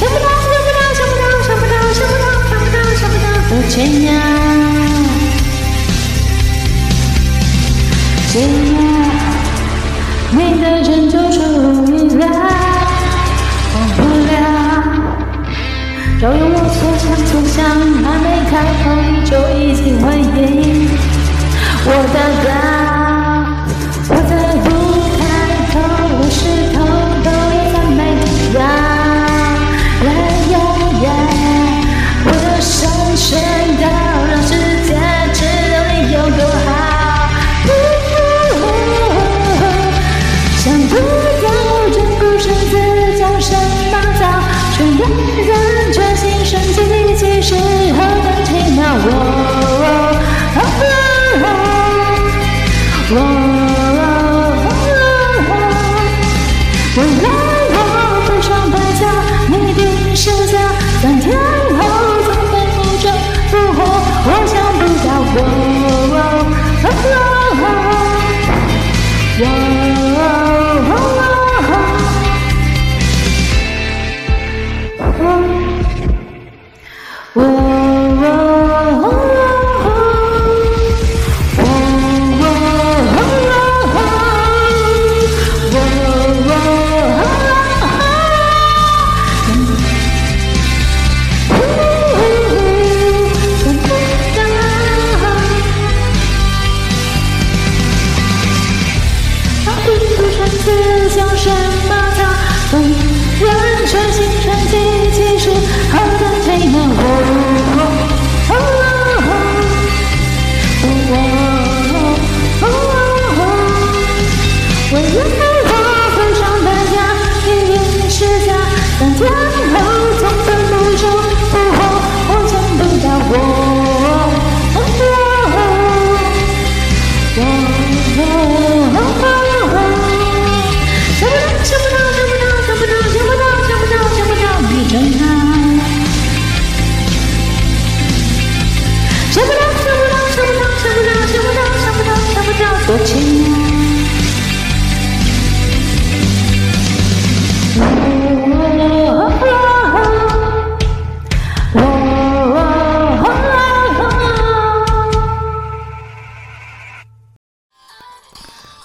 想不到，想不到，想不到，想不到，想不到，想不到想不到的天涯。天涯，你的拯救出乎意料，忘不了，就用我所想所想，还没开口你就已经。想不到，只顾身子，叫声发燥，却依然决心生起力气，身后等奇妙。我。